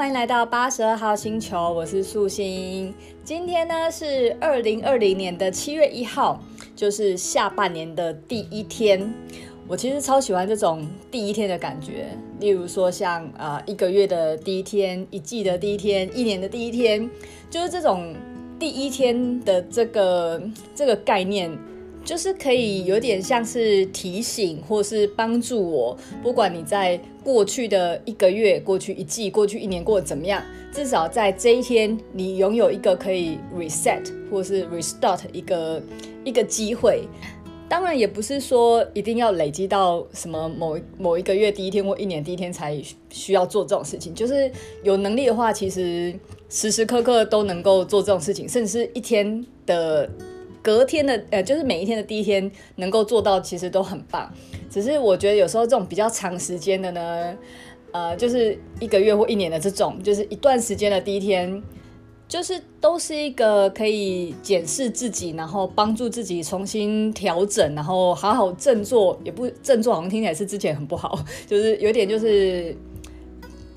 欢迎来到八十二号星球，我是素心。今天呢是二零二零年的七月一号，就是下半年的第一天。我其实超喜欢这种第一天的感觉，例如说像啊、一个月的第一天、一季的第一天、一年的第一天，就是这种第一天的这个这个概念。就是可以有点像是提醒，或是帮助我，不管你在过去的一个月、过去一季、过去一年过得怎么样，至少在这一天，你拥有一个可以 reset 或是 restart 一个一个机会。当然，也不是说一定要累积到什么某某一个月第一天或一年第一天才需要做这种事情。就是有能力的话，其实时时刻刻都能够做这种事情，甚至是一天的。隔天的呃，就是每一天的第一天能够做到，其实都很棒。只是我觉得有时候这种比较长时间的呢，呃，就是一个月或一年的这种，就是一段时间的第一天，就是都是一个可以检视自己，然后帮助自己重新调整，然后好好振作。也不振作，好像听起来是之前很不好，就是有点就是。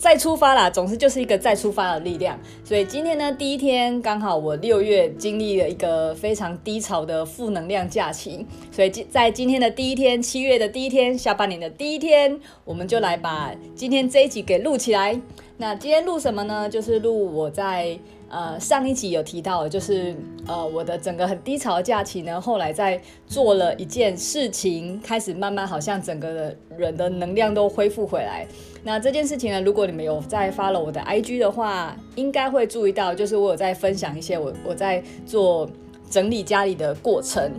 再出发啦，总之就是一个再出发的力量。所以今天呢，第一天刚好我六月经历了一个非常低潮的负能量假期，所以今在今天的第一天，七月的第一天，下半年的第一天，我们就来把今天这一集给录起来。那今天录什么呢？就是录我在。呃，上一集有提到，就是呃，我的整个很低潮的假期呢，后来在做了一件事情，开始慢慢好像整个人的能量都恢复回来。那这件事情呢，如果你们有在 follow 我的 IG 的话，应该会注意到，就是我有在分享一些我我在做整理家里的过程。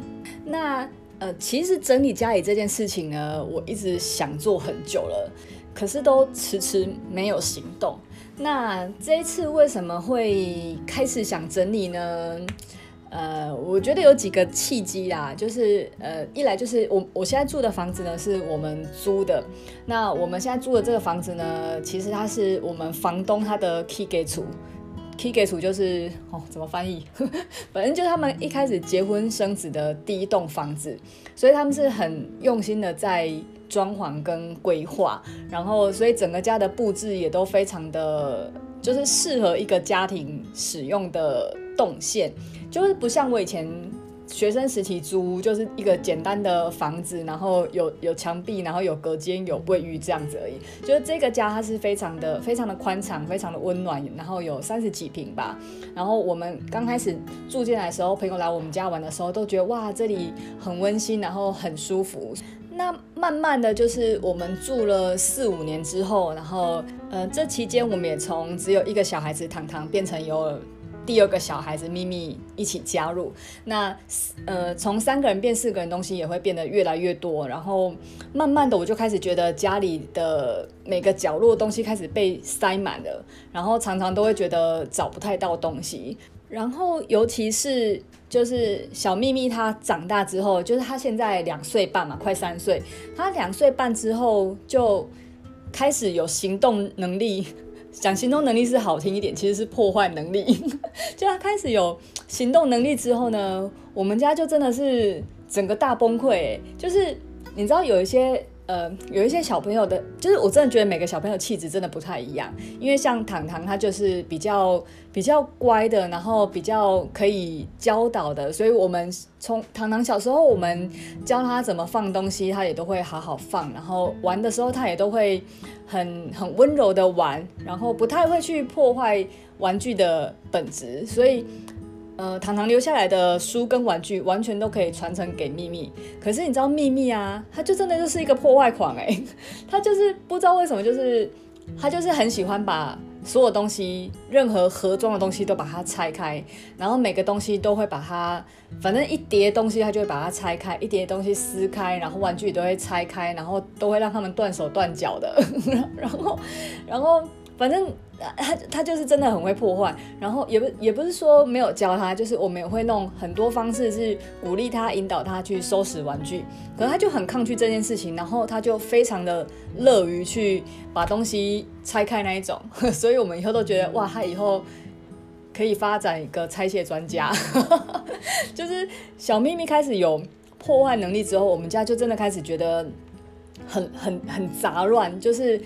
那呃，其实整理家里这件事情呢，我一直想做很久了，可是都迟迟没有行动。那这一次为什么会开始想整理呢？呃，我觉得有几个契机啦，就是呃，一来就是我我现在住的房子呢是我们租的，那我们现在住的这个房子呢，其实它是我们房东他的起家厝。起家厝就是哦，怎么翻译？反正就是他们一开始结婚生子的第一栋房子，所以他们是很用心的在装潢跟规划，然后所以整个家的布置也都非常的，就是适合一个家庭使用的动线，就是不像我以前。学生时期租就是一个简单的房子，然后有有墙壁，然后有隔间，有卫浴这样子而已。就是这个家它是非常的非常的宽敞，非常的温暖，然后有三十几平吧。然后我们刚开始住进来的时候，朋友来我们家玩的时候都觉得哇，这里很温馨，然后很舒服。那慢慢的就是我们住了四五年之后，然后呃这期间我们也从只有一个小孩子糖糖变成有。第二个小孩子咪咪一起加入，那呃从三个人变四个人，东西也会变得越来越多，然后慢慢的我就开始觉得家里的每个角落东西开始被塞满了，然后常常都会觉得找不太到东西，然后尤其是就是小咪咪她长大之后，就是她现在两岁半嘛，快三岁，她两岁半之后就开始有行动能力。讲行动能力是好听一点，其实是破坏能力。就他开始有行动能力之后呢，我们家就真的是整个大崩溃。就是你知道有一些呃，有一些小朋友的，就是我真的觉得每个小朋友气质真的不太一样。因为像糖糖，他就是比较比较乖的，然后比较可以教导的，所以我们从糖糖小时候，我们教他怎么放东西，他也都会好好放。然后玩的时候，他也都会。很 很温柔的玩，然后不太会去破坏玩具的本质，所以，呃，糖糖留下来的书跟玩具完全都可以传承给秘密。可是你知道秘密啊，他就真的就是一个破坏狂哎，他就是不知道为什么，就是他就是很喜欢把。所有东西，任何盒装的东西都把它拆开，然后每个东西都会把它，反正一叠东西他就会把它拆开，一叠东西撕开，然后玩具都会拆开，然后都会让他们断手断脚的，然后，然后。反正他他就是真的很会破坏，然后也不也不是说没有教他，就是我们也会弄很多方式是鼓励他、引导他去收拾玩具，可是他就很抗拒这件事情，然后他就非常的乐于去把东西拆开那一种，所以我们以后都觉得哇，他以后可以发展一个拆卸专家，就是小秘密开始有破坏能力之后，我们家就真的开始觉得很很很杂乱，就是。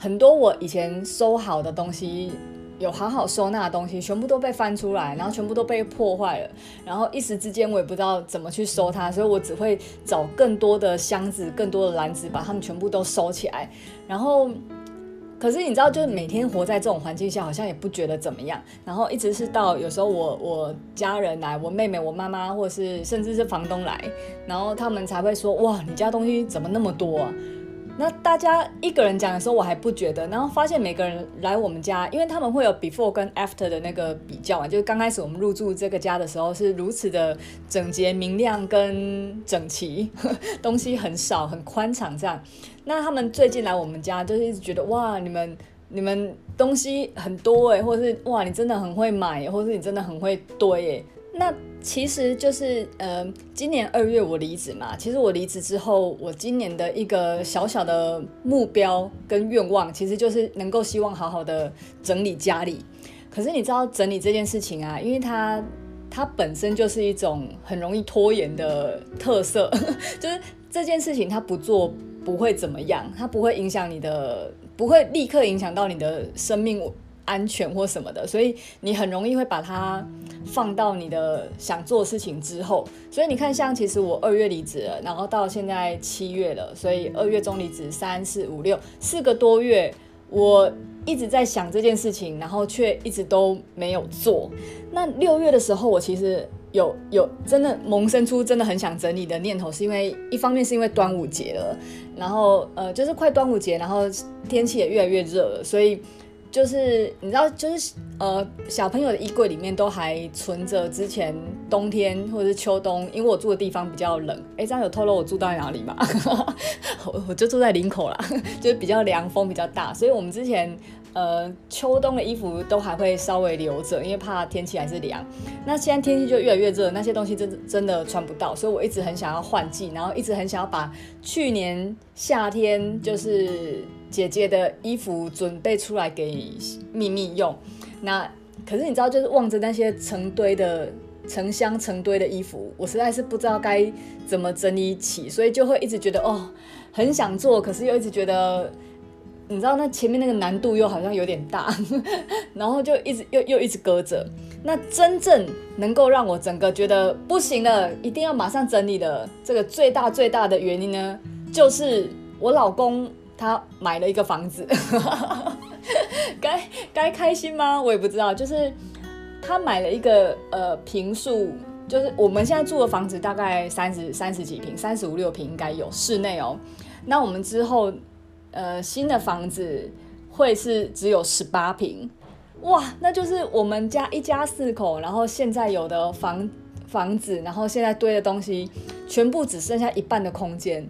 很多我以前收好的东西，有好好收纳的东西，全部都被翻出来，然后全部都被破坏了，然后一时之间我也不知道怎么去收它，所以我只会找更多的箱子、更多的篮子，把它们全部都收起来，然后。可是你知道，就是每天活在这种环境下，好像也不觉得怎么样。然后一直是到有时候我我家人来，我妹妹、我妈妈，或者是甚至是房东来，然后他们才会说：“哇，你家东西怎么那么多啊？”那大家一个人讲的时候，我还不觉得。然后发现每个人来我们家，因为他们会有 before 跟 after 的那个比较啊，就是刚开始我们入住这个家的时候是如此的整洁、明亮跟整齐，东西很少、很宽敞这样。那他们最近来我们家，就是一直觉得哇，你们你们东西很多诶，或者是哇，你真的很会买，或是你真的很会堆诶。那其实就是呃，今年二月我离职嘛，其实我离职之后，我今年的一个小小的目标跟愿望，其实就是能够希望好好的整理家里。可是你知道整理这件事情啊，因为它它本身就是一种很容易拖延的特色，就是这件事情它不做。不会怎么样，它不会影响你的，不会立刻影响到你的生命安全或什么的，所以你很容易会把它放到你的想做的事情之后。所以你看，像其实我二月离职了，然后到现在七月了，所以二月中离职，三四五六四个多月，我一直在想这件事情，然后却一直都没有做。那六月的时候，我其实。有有真的萌生出真的很想整理的念头，是因为一方面是因为端午节了，然后呃就是快端午节，然后天气也越来越热了，所以就是你知道就是呃小朋友的衣柜里面都还存着之前冬天或者是秋冬，因为我住的地方比较冷，哎，这样有透露我住到哪里吗？我我就住在林口啦，就是比较凉，风比较大，所以我们之前。呃，秋冬的衣服都还会稍微留着，因为怕天气还是凉。那现在天气就越来越热，那些东西真真的穿不到，所以我一直很想要换季，然后一直很想要把去年夏天就是姐姐的衣服准备出来给秘密用。那可是你知道，就是望着那些成堆的、成箱成堆的衣服，我实在是不知道该怎么整理起，所以就会一直觉得哦，很想做，可是又一直觉得。你知道那前面那个难度又好像有点大，然后就一直又又一直搁着。那真正能够让我整个觉得不行了，一定要马上整理的这个最大最大的原因呢，就是我老公他买了一个房子。该该开心吗？我也不知道。就是他买了一个呃平数，就是我们现在住的房子大概三十三十几平，三十五六平应该有室内哦。那我们之后。呃，新的房子会是只有十八平，哇，那就是我们家一家四口，然后现在有的房房子，然后现在堆的东西，全部只剩下一半的空间。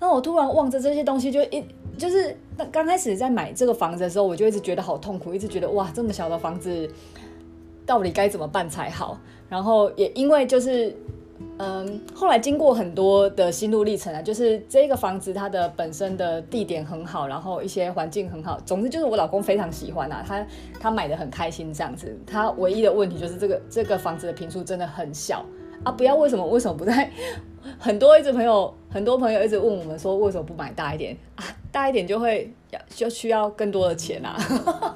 那我突然望着这些东西，就一就是那刚开始在买这个房子的时候，我就一直觉得好痛苦，一直觉得哇，这么小的房子到底该怎么办才好？然后也因为就是。嗯，后来经过很多的心路历程啊，就是这个房子它的本身的地点很好，然后一些环境很好，总之就是我老公非常喜欢啊，他他买的很开心这样子。他唯一的问题就是这个这个房子的坪数真的很小啊，不要为什么为什么不在？很多一直朋友很多朋友一直问我们说为什么不买大一点啊？大一点就会要就需要更多的钱啊，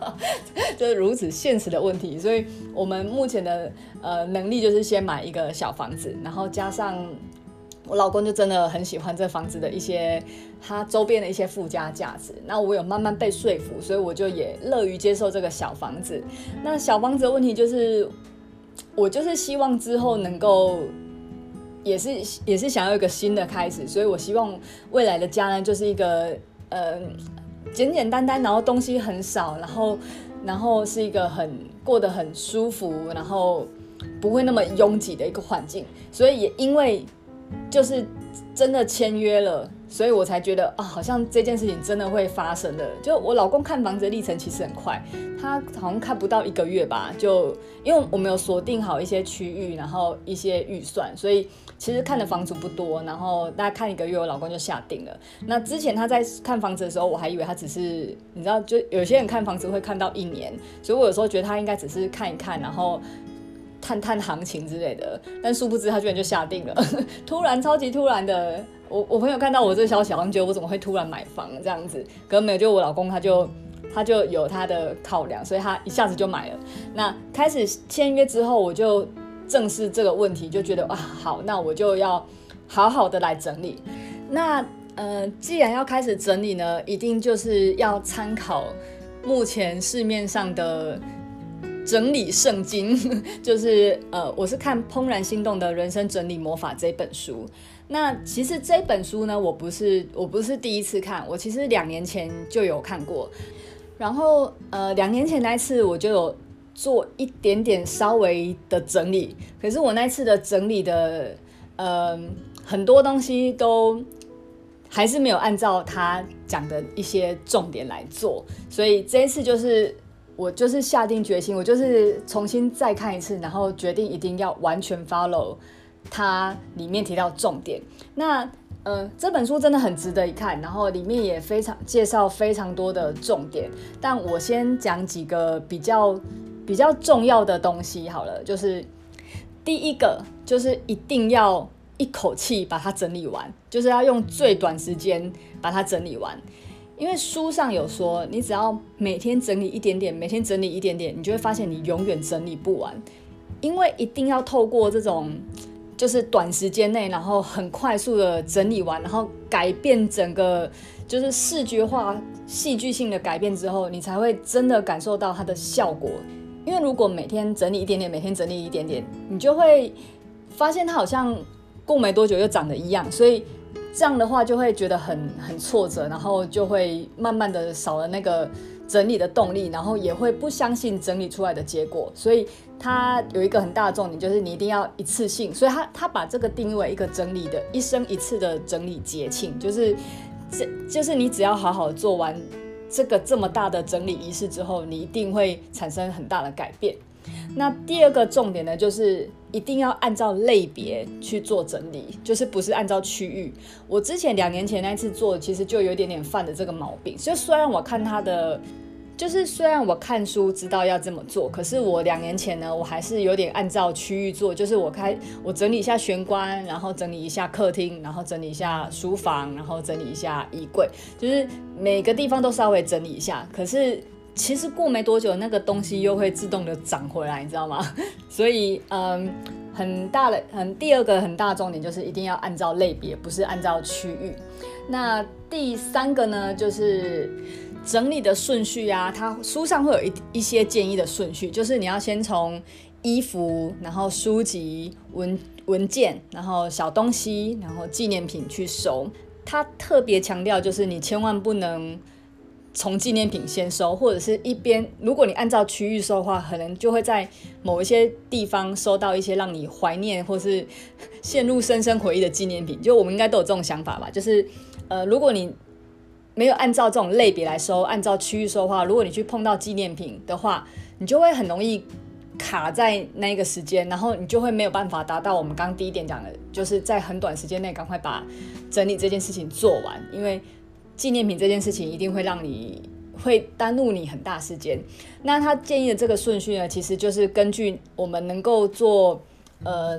就是如此现实的问题。所以我们目前的呃能力就是先买一个小房子，然后加上我老公就真的很喜欢这房子的一些它周边的一些附加价值。那我有慢慢被说服，所以我就也乐于接受这个小房子。那小房子的问题就是，我就是希望之后能够。也是也是想要一个新的开始，所以我希望未来的家呢，就是一个呃简简单单，然后东西很少，然后然后是一个很过得很舒服，然后不会那么拥挤的一个环境。所以也因为就是真的签约了。所以我才觉得啊，好像这件事情真的会发生的。就我老公看房子的历程其实很快，他好像看不到一个月吧，就因为我们有锁定好一些区域，然后一些预算，所以其实看的房子不多。然后大概看一个月，我老公就下定了。那之前他在看房子的时候，我还以为他只是你知道，就有些人看房子会看到一年，所以我有时候觉得他应该只是看一看，然后。探探行情之类的，但殊不知他居然就下定了，突然超级突然的。我我朋友看到我这个消息，好像觉得我怎么会突然买房这样子，可没有，就我老公他就他就有他的考量，所以他一下子就买了。那开始签约之后，我就正视这个问题，就觉得啊，好，那我就要好好的来整理。那呃，既然要开始整理呢，一定就是要参考目前市面上的整理圣经，就是呃，我是看《怦然心动的人生整理魔法》这本书。那其实这本书呢，我不是我不是第一次看，我其实两年前就有看过。然后呃，两年前那次我就有做一点点稍微的整理，可是我那次的整理的呃很多东西都还是没有按照他讲的一些重点来做，所以这一次就是我就是下定决心，我就是重新再看一次，然后决定一定要完全 follow。它里面提到重点，那呃这本书真的很值得一看，然后里面也非常介绍非常多的重点，但我先讲几个比较比较重要的东西好了，就是第一个就是一定要一口气把它整理完，就是要用最短时间把它整理完，因为书上有说，你只要每天整理一点点，每天整理一点点，你就会发现你永远整理不完，因为一定要透过这种。就是短时间内，然后很快速的整理完，然后改变整个就是视觉化、戏剧性的改变之后，你才会真的感受到它的效果。因为如果每天整理一点点，每天整理一点点，你就会发现它好像过没多久又长得一样，所以这样的话就会觉得很很挫折，然后就会慢慢的少了那个整理的动力，然后也会不相信整理出来的结果，所以。它有一个很大的重点，就是你一定要一次性，所以他他把这个定义为一个整理的一生一次的整理节庆，就是这就是你只要好好做完这个这么大的整理仪式之后，你一定会产生很大的改变。那第二个重点呢，就是一定要按照类别去做整理，就是不是按照区域。我之前两年前那次做，其实就有点点犯的这个毛病。就虽然我看他的。就是虽然我看书知道要这么做，可是我两年前呢，我还是有点按照区域做。就是我开我整理一下玄关，然后整理一下客厅，然后整理一下书房，然后整理一下衣柜，就是每个地方都稍微整理一下。可是其实过没多久，那个东西又会自动的长回来，你知道吗？所以嗯，很大的很第二个很大重点就是一定要按照类别，不是按照区域。那第三个呢，就是。整理的顺序啊，它书上会有一一些建议的顺序，就是你要先从衣服，然后书籍、文文件，然后小东西，然后纪念品去收。它特别强调，就是你千万不能从纪念品先收，或者是一边，如果你按照区域收的话，可能就会在某一些地方收到一些让你怀念或是陷入深深回忆的纪念品。就我们应该都有这种想法吧？就是呃，如果你没有按照这种类别来收，按照区域收的话，如果你去碰到纪念品的话，你就会很容易卡在那个时间，然后你就会没有办法达到我们刚刚第一点讲的，就是在很短时间内赶快把整理这件事情做完，因为纪念品这件事情一定会让你会耽误你很大时间。那他建议的这个顺序呢，其实就是根据我们能够做，呃。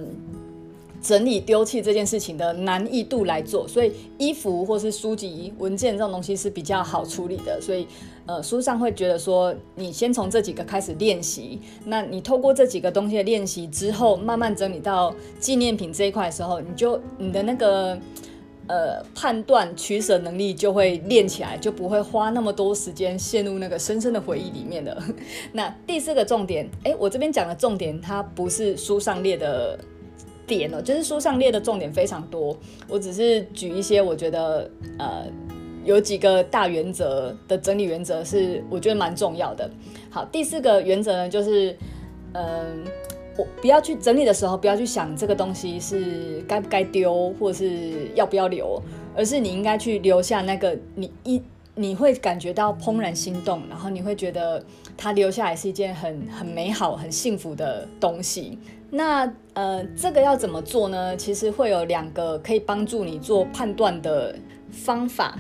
整理丢弃这件事情的难易度来做，所以衣服或是书籍、文件这种东西是比较好处理的。所以，呃，书上会觉得说，你先从这几个开始练习。那你透过这几个东西的练习之后，慢慢整理到纪念品这一块的时候，你就你的那个呃判断取舍能力就会练起来，就不会花那么多时间陷入那个深深的回忆里面的。那第四个重点，诶，我这边讲的重点，它不是书上列的。点哦，就是书上列的重点非常多，我只是举一些我觉得呃有几个大原则的整理原则是我觉得蛮重要的。好，第四个原则呢，就是嗯、呃，不要去整理的时候，不要去想这个东西是该不该丢，或是要不要留，而是你应该去留下那个你一你会感觉到怦然心动，然后你会觉得它留下来是一件很很美好、很幸福的东西。那呃，这个要怎么做呢？其实会有两个可以帮助你做判断的方法。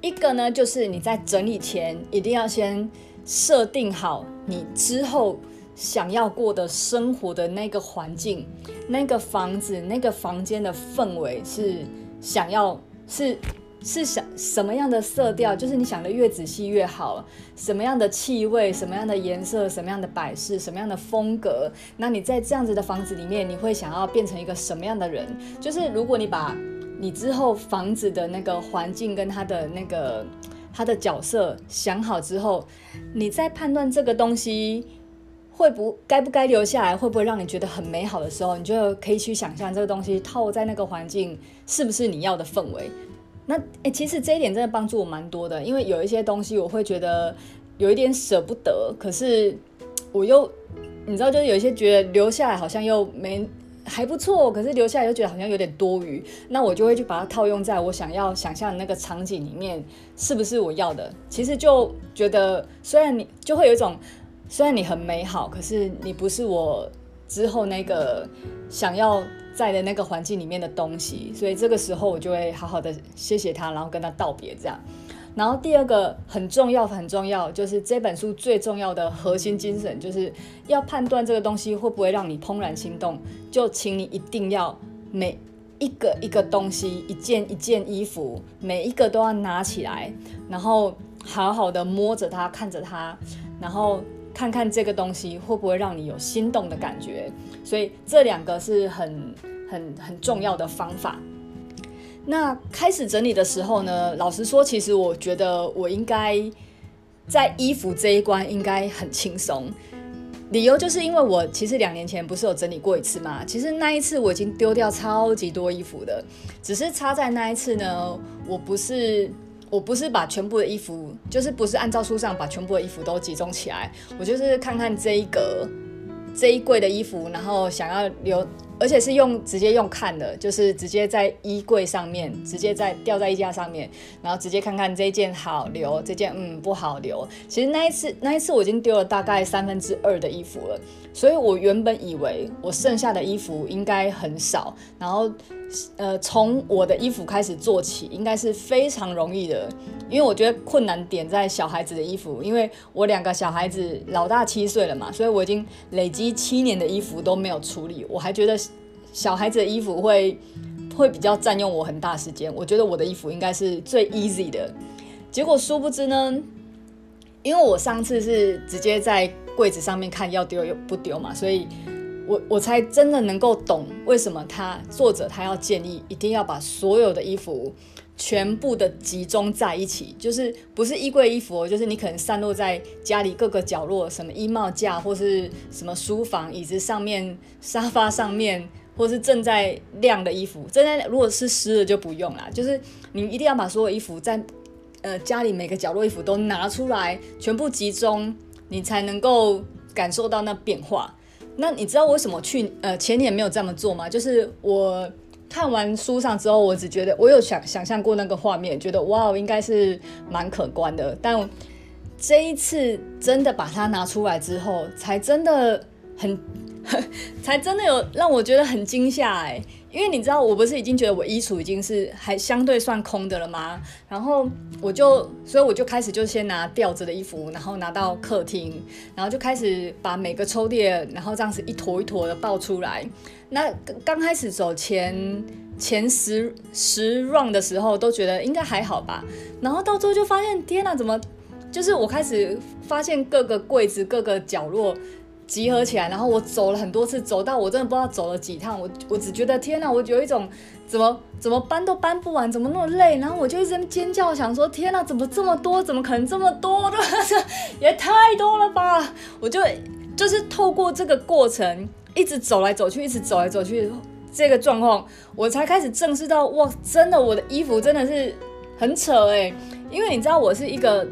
一个呢，就是你在整理前一定要先设定好你之后想要过的生活的那个环境、那个房子、那个房间的氛围是想要是是想什么样的色调？就是你想的越仔细越好。什么样的气味？什么样的颜色？什么样的摆饰？什么样的风格？那你在这样子的房子里面，你会想要变成一个什么样的人？就是如果你把你之后房子的那个环境跟它的那个它的角色想好之后，你在判断这个东西。会不该不该留下来，会不会让你觉得很美好的时候，你就可以去想象这个东西套在那个环境是不是你要的氛围。那诶，其实这一点真的帮助我蛮多的，因为有一些东西我会觉得有一点舍不得，可是我又你知道，就是有一些觉得留下来好像又没还不错，可是留下来又觉得好像有点多余，那我就会去把它套用在我想要想象的那个场景里面，是不是我要的？其实就觉得虽然你就会有一种。虽然你很美好，可是你不是我之后那个想要在的那个环境里面的东西，所以这个时候我就会好好的谢谢他，然后跟他道别这样。然后第二个很重要很重要，就是这本书最重要的核心精神，就是要判断这个东西会不会让你怦然心动，就请你一定要每一个一个东西，一件一件衣服，每一个都要拿起来，然后好好的摸着它，看着它，然后。看看这个东西会不会让你有心动的感觉，所以这两个是很很很重要的方法。那开始整理的时候呢，老实说，其实我觉得我应该在衣服这一关应该很轻松。理由就是因为我其实两年前不是有整理过一次吗？其实那一次我已经丢掉超级多衣服的，只是差在那一次呢，我不是。我不是把全部的衣服，就是不是按照书上把全部的衣服都集中起来，我就是看看这一格、这一柜的衣服，然后想要留。而且是用直接用看的，就是直接在衣柜上面，直接在吊在衣架上面，然后直接看看这件好留，这件嗯不好留。其实那一次那一次我已经丢了大概三分之二的衣服了，所以我原本以为我剩下的衣服应该很少，然后呃从我的衣服开始做起，应该是非常容易的。因为我觉得困难点在小孩子的衣服，因为我两个小孩子老大七岁了嘛，所以我已经累积七年的衣服都没有处理，我还觉得小孩子的衣服会会比较占用我很大时间。我觉得我的衣服应该是最 easy 的，结果殊不知呢，因为我上次是直接在柜子上面看要丢又不丢嘛，所以我我才真的能够懂为什么他作者他要建议一定要把所有的衣服。全部的集中在一起，就是不是衣柜衣服，就是你可能散落在家里各个角落，什么衣帽架或是什么书房椅子上面、沙发上面，或是正在晾的衣服。正在如果是湿的就不用啦，就是你一定要把所有衣服在呃家里每个角落衣服都拿出来，全部集中，你才能够感受到那变化。那你知道我为什么去呃前年没有这么做吗？就是我。看完书上之后，我只觉得我有想想象过那个画面，觉得哇，应该是蛮可观的。但这一次真的把它拿出来之后，才真的很，才真的有让我觉得很惊吓哎。因为你知道，我不是已经觉得我衣橱已经是还相对算空的了吗？然后我就，所以我就开始就先拿吊着的衣服，然后拿到客厅，然后就开始把每个抽屉，然后这样子一坨一坨的抱出来。那刚开始走前前十十 round 的时候，都觉得应该还好吧。然后到最后就发现，天哪，怎么就是我开始发现各个柜子各个角落。集合起来，然后我走了很多次，走到我真的不知道走了几趟，我我只觉得天哪，我有一种怎么怎么搬都搬不完，怎么那么累，然后我就一直尖叫，想说天哪，怎么这么多，怎么可能这么多的，也太多了吧！我就就是透过这个过程，一直走来走去，一直走来走去，这个状况，我才开始正视到，哇，真的我的衣服真的是很扯哎，因为你知道我是一个。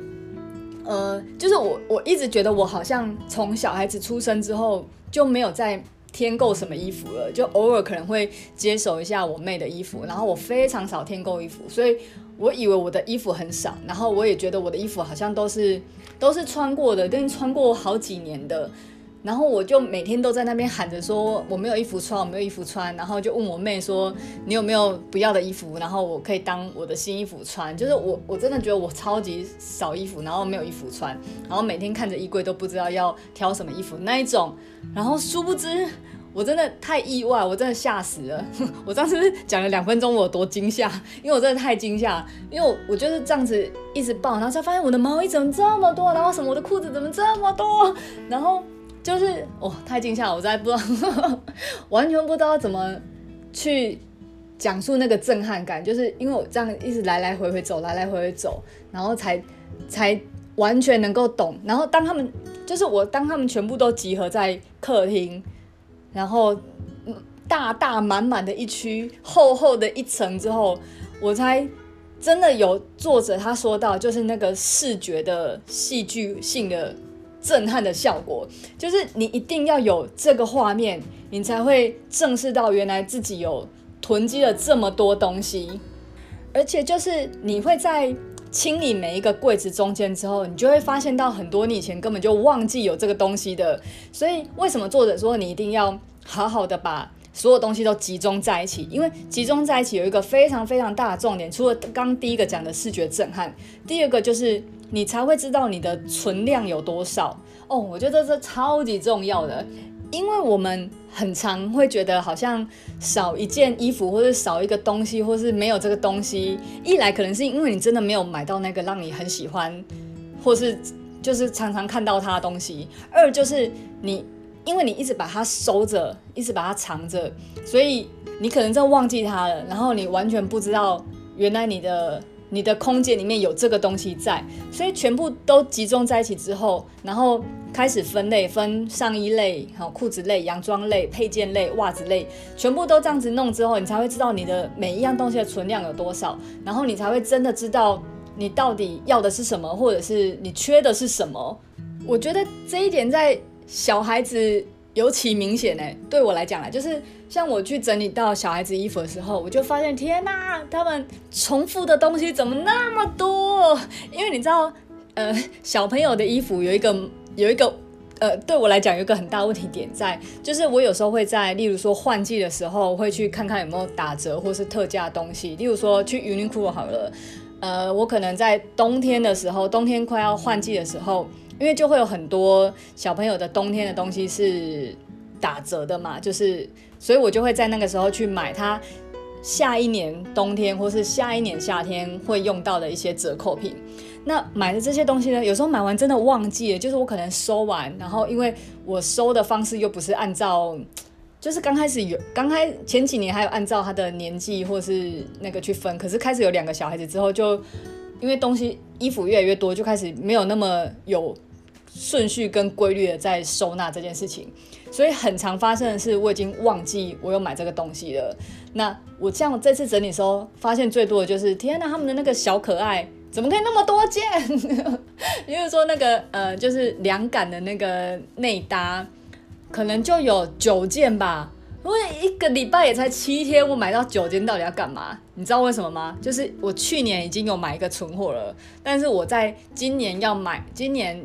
呃，就是我，我一直觉得我好像从小孩子出生之后就没有再添购什么衣服了，就偶尔可能会接手一下我妹的衣服，然后我非常少添购衣服，所以我以为我的衣服很少，然后我也觉得我的衣服好像都是都是穿过的，跟穿过好几年的，然后我就每天都在那边喊着说我没有衣服穿，我没有衣服穿，然后就问我妹说你有没有不要的衣服，然后我可以当我的新衣服穿。就是我我真的觉得我超级少衣服，然后没有衣服穿，然后每天看着衣柜都不知道要挑什么衣服那一种。然后殊不知我真的太意外，我真的吓死了。我当时讲了两分钟，我有多惊吓，因为我真的太惊吓，因为我我就是这样子一直抱，然后才发现我的毛衣怎么这么多，然后什么我的裤子怎么这么多，然后。就是哦，太惊吓了，我实在不知道，完全不知道怎么去讲述那个震撼感。就是因为我这样一直来来回回走，来来回回走，然后才才完全能够懂。然后当他们就是我，当他们全部都集合在客厅，然后大大满满的一区，厚厚的一层之后，我才真的有作者他说到，就是那个视觉的戏剧性的。震撼的效果，就是你一定要有这个画面，你才会正视到原来自己有囤积了这么多东西，而且就是你会在清理每一个柜子中间之后，你就会发现到很多你以前根本就忘记有这个东西的。所以为什么作者说你一定要好好的把所有东西都集中在一起？因为集中在一起有一个非常非常大的重点，除了刚第一个讲的视觉震撼，第二个就是。你才会知道你的存量有多少哦，我觉得这超级重要的，因为我们很常会觉得好像少一件衣服，或者少一个东西，或是没有这个东西。一来可能是因为你真的没有买到那个让你很喜欢，或是就是常常看到它的东西；二就是你因为你一直把它收着，一直把它藏着，所以你可能真的忘记它了，然后你完全不知道原来你的。你的空间里面有这个东西在，所以全部都集中在一起之后，然后开始分类，分上衣类、好裤子类、洋装类、配件类、袜子类，全部都这样子弄之后，你才会知道你的每一样东西的存量有多少，然后你才会真的知道你到底要的是什么，或者是你缺的是什么。我觉得这一点在小孩子。尤其明显呢，对我来讲啊，就是像我去整理到小孩子衣服的时候，我就发现天哪，他们重复的东西怎么那么多？因为你知道，呃，小朋友的衣服有一个有一个呃，对我来讲有一个很大问题点在，就是我有时候会在，例如说换季的时候，会去看看有没有打折或是特价的东西，例如说去 Uniqlo 好了，呃，我可能在冬天的时候，冬天快要换季的时候。因为就会有很多小朋友的冬天的东西是打折的嘛，就是，所以我就会在那个时候去买他下一年冬天或是下一年夏天会用到的一些折扣品。那买的这些东西呢，有时候买完真的忘记了，就是我可能收完，然后因为我收的方式又不是按照，就是刚开始有刚开前几年还有按照他的年纪或是那个去分，可是开始有两个小孩子之后，就因为东西衣服越来越多，就开始没有那么有。顺序跟规律的在收纳这件事情，所以很常发生的是，我已经忘记我有买这个东西了。那我这样这次整理时候，发现最多的就是，天哪，他们的那个小可爱怎么可以那么多件？比如说那个呃，就是凉感的那个内搭，可能就有九件吧。因为一个礼拜也才七天，我买到九件，到底要干嘛？你知道为什么吗？就是我去年已经有买一个存货了，但是我在今年要买，今年。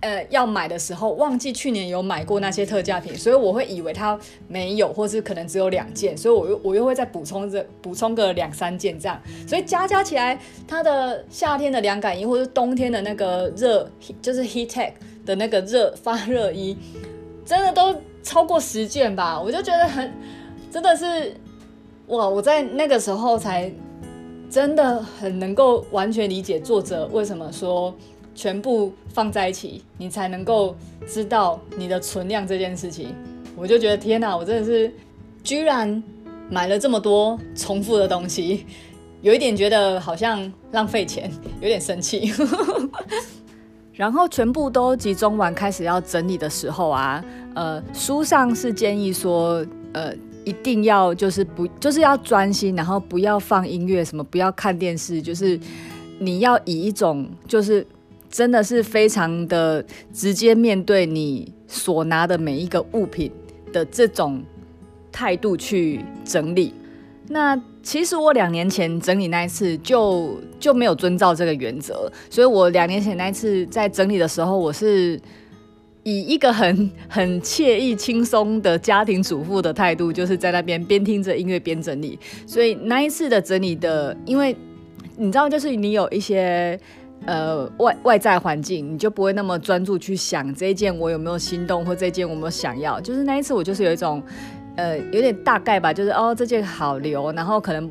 呃，要买的时候忘记去年有买过那些特价品，所以我会以为它没有，或是可能只有两件，所以我又我又会再补充这补充个两三件这样，所以加加起来，它的夏天的凉感衣或是冬天的那个热，就是 heat tech 的那个热发热衣，真的都超过十件吧，我就觉得很真的是哇，我在那个时候才真的很能够完全理解作者为什么说。全部放在一起，你才能够知道你的存量这件事情。我就觉得天哪，我真的是居然买了这么多重复的东西，有一点觉得好像浪费钱，有点生气。然后全部都集中完，开始要整理的时候啊，呃，书上是建议说，呃，一定要就是不就是要专心，然后不要放音乐，什么不要看电视，就是你要以一种就是。真的是非常的直接面对你所拿的每一个物品的这种态度去整理。那其实我两年前整理那一次就就没有遵照这个原则，所以我两年前那一次在整理的时候，我是以一个很很惬意、轻松的家庭主妇的态度，就是在那边边听着音乐边整理。所以那一次的整理的，因为你知道，就是你有一些呃外外在环境，你就不会那么专注去想这一件我有没有心动，或这件我有没有想要。就是那一次，我就是有一种呃有点大概吧，就是哦这件好留，然后可能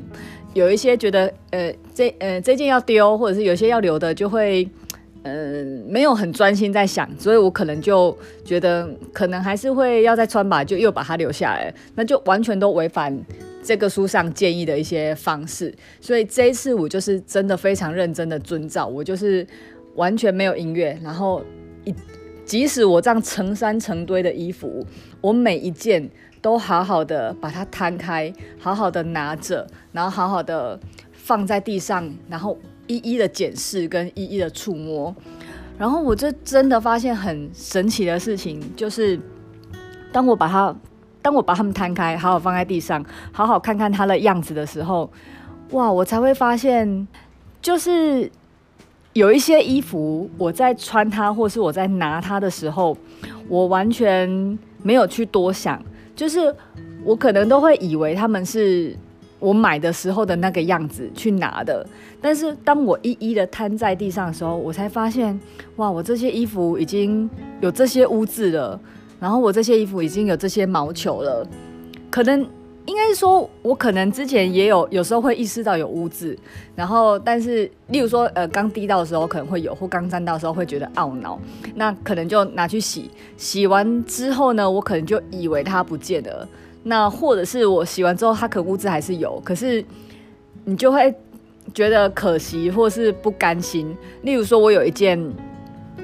有一些觉得呃这呃这件要丢，或者是有些要留的，就会。嗯，没有很专心在想，所以我可能就觉得可能还是会要再穿吧，就又把它留下来，那就完全都违反这个书上建议的一些方式。所以这一次我就是真的非常认真的遵照，我就是完全没有音乐，然后一即使我这样成山成堆的衣服，我每一件都好好的把它摊开，好好的拿着，然后好好的放在地上，然后。一一的检视跟一一的触摸，然后我就真的发现很神奇的事情，就是当我把它，当我把它们摊开，好好放在地上，好好看看它的样子的时候，哇，我才会发现，就是有一些衣服我在穿它，或是我在拿它的时候，我完全没有去多想，就是我可能都会以为他们是。我买的时候的那个样子去拿的，但是当我一一的摊在地上的时候，我才发现，哇，我这些衣服已经有这些污渍了，然后我这些衣服已经有这些毛球了，可能应该是说，我可能之前也有有时候会意识到有污渍，然后但是例如说，呃，刚滴到的时候可能会有，或刚沾到的时候会觉得懊恼，那可能就拿去洗，洗完之后呢，我可能就以为它不见了。那或者是我洗完之后，它可污渍还是有，可是你就会觉得可惜，或是不甘心。例如说，我有一件，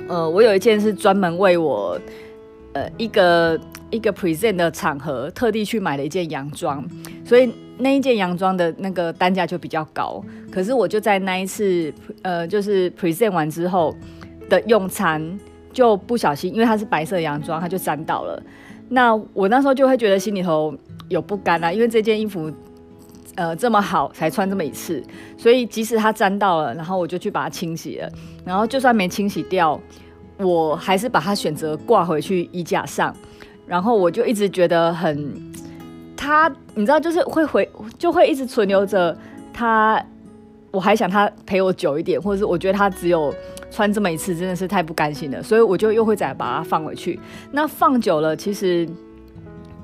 呃，我有一件是专门为我，呃，一个一个 present 的场合特地去买的一件洋装，所以那一件洋装的那个单价就比较高。可是我就在那一次，呃，就是 present 完之后的用餐，就不小心，因为它是白色洋装，它就沾到了。那我那时候就会觉得心里头有不甘啊，因为这件衣服，呃，这么好才穿这么一次，所以即使它沾到了，然后我就去把它清洗了，然后就算没清洗掉，我还是把它选择挂回去衣架上，然后我就一直觉得很，它你知道就是会回就会一直存留着它，我还想它陪我久一点，或者是我觉得它只有。穿这么一次真的是太不甘心了，所以我就又会再把它放回去。那放久了，其实，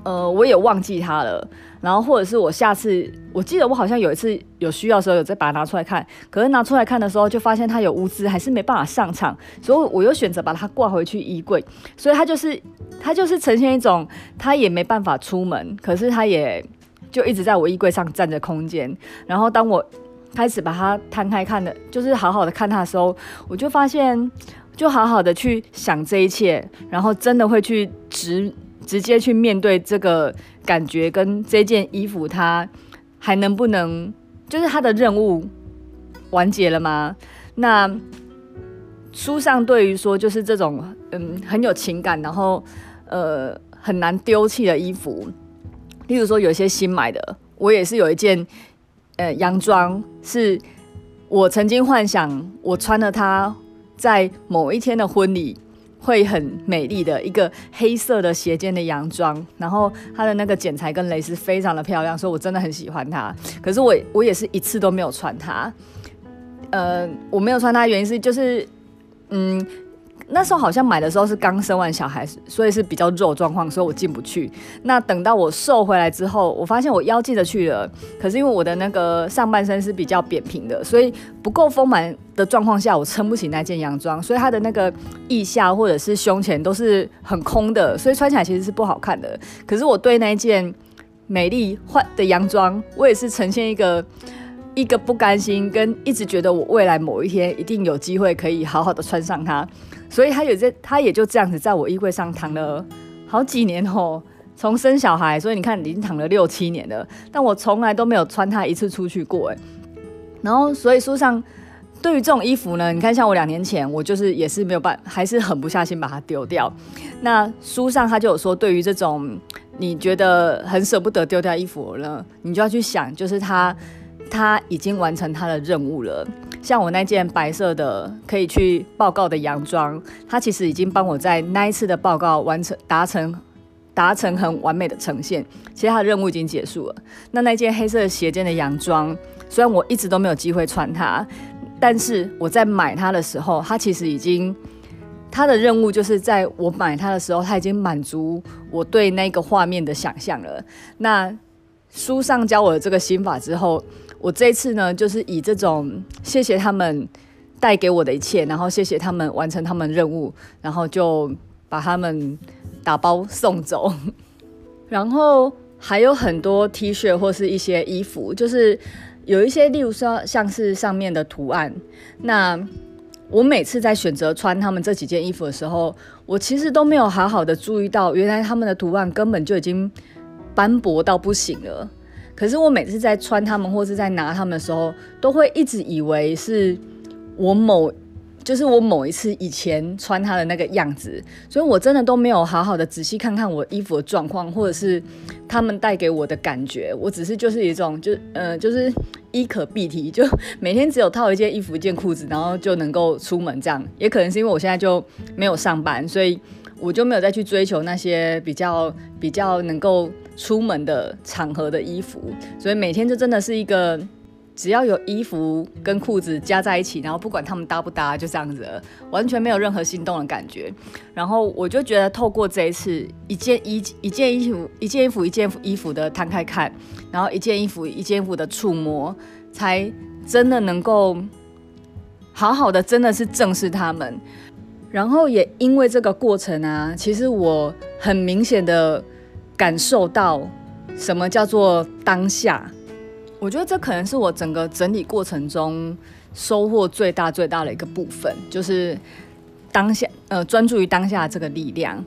呃，我也忘记它了。然后或者是我下次，我记得我好像有一次有需要的时候，有再把它拿出来看。可是拿出来看的时候，就发现它有污渍，还是没办法上场，所以我又选择把它挂回去衣柜。所以它就是它就是呈现一种，它也没办法出门，可是它也就一直在我衣柜上占着空间。然后当我开始把它摊开看的，就是好好的看它的时候，我就发现，就好好的去想这一切，然后真的会去直直接去面对这个感觉跟这件衣服，它还能不能，就是它的任务完结了吗？那书上对于说，就是这种嗯很有情感，然后呃很难丢弃的衣服，例如说有一些新买的，我也是有一件。呃，洋装是我曾经幻想，我穿了它，在某一天的婚礼会很美丽的一个黑色的斜肩的洋装，然后它的那个剪裁跟蕾丝非常的漂亮，所以我真的很喜欢它。可是我我也是一次都没有穿它。呃，我没有穿它的原因是就是，嗯。那时候好像买的时候是刚生完小孩，所以是比较肉状况，所以我进不去。那等到我瘦回来之后，我发现我腰进得去了，可是因为我的那个上半身是比较扁平的，所以不够丰满的状况下，我撑不起那件洋装，所以它的那个腋下或者是胸前都是很空的，所以穿起来其实是不好看的。可是我对那件美丽换的洋装，我也是呈现一个一个不甘心，跟一直觉得我未来某一天一定有机会可以好好的穿上它。所以他有在，他也就这样子在我衣柜上躺了好几年哦。从生小孩，所以你看已经躺了六七年了，但我从来都没有穿它一次出去过诶。然后，所以书上对于这种衣服呢，你看像我两年前，我就是也是没有办，还是狠不下心把它丢掉。那书上他就有说，对于这种你觉得很舍不得丢掉衣服呢，你就要去想，就是它他已经完成他的任务了。像我那件白色的可以去报告的洋装，他其实已经帮我在那一次的报告完成达成达成很完美的呈现。其实他的任务已经结束了。那那件黑色斜肩的洋装，虽然我一直都没有机会穿它，但是我在买它的时候，它其实已经他的任务就是在我买它的时候，他已经满足我对那个画面的想象了。那书上教我的这个心法之后。我这次呢，就是以这种谢谢他们带给我的一切，然后谢谢他们完成他们任务，然后就把他们打包送走。然后还有很多 T 恤或是一些衣服，就是有一些，例如说像是上面的图案。那我每次在选择穿他们这几件衣服的时候，我其实都没有好好的注意到，原来他们的图案根本就已经斑驳到不行了。可是我每次在穿它们或是在拿它们的时候，都会一直以为是我某，就是我某一次以前穿它的那个样子，所以我真的都没有好好的仔细看看我衣服的状况，或者是他们带给我的感觉。我只是就是一种，就呃，就是衣可蔽体，就每天只有套一件衣服、一件裤子，然后就能够出门这样。也可能是因为我现在就没有上班，所以我就没有再去追求那些比较比较能够。出门的场合的衣服，所以每天就真的是一个，只要有衣服跟裤子加在一起，然后不管他们搭不搭，就这样子，完全没有任何心动的感觉。然后我就觉得，透过这一次一件衣一件衣服一件衣服一件衣服的摊开看，然后一件衣服一件衣服的触摸，才真的能够好好的，真的是正视他们。然后也因为这个过程啊，其实我很明显的。感受到什么叫做当下？我觉得这可能是我整个整理过程中收获最大最大的一个部分，就是当下，呃，专注于当下这个力量。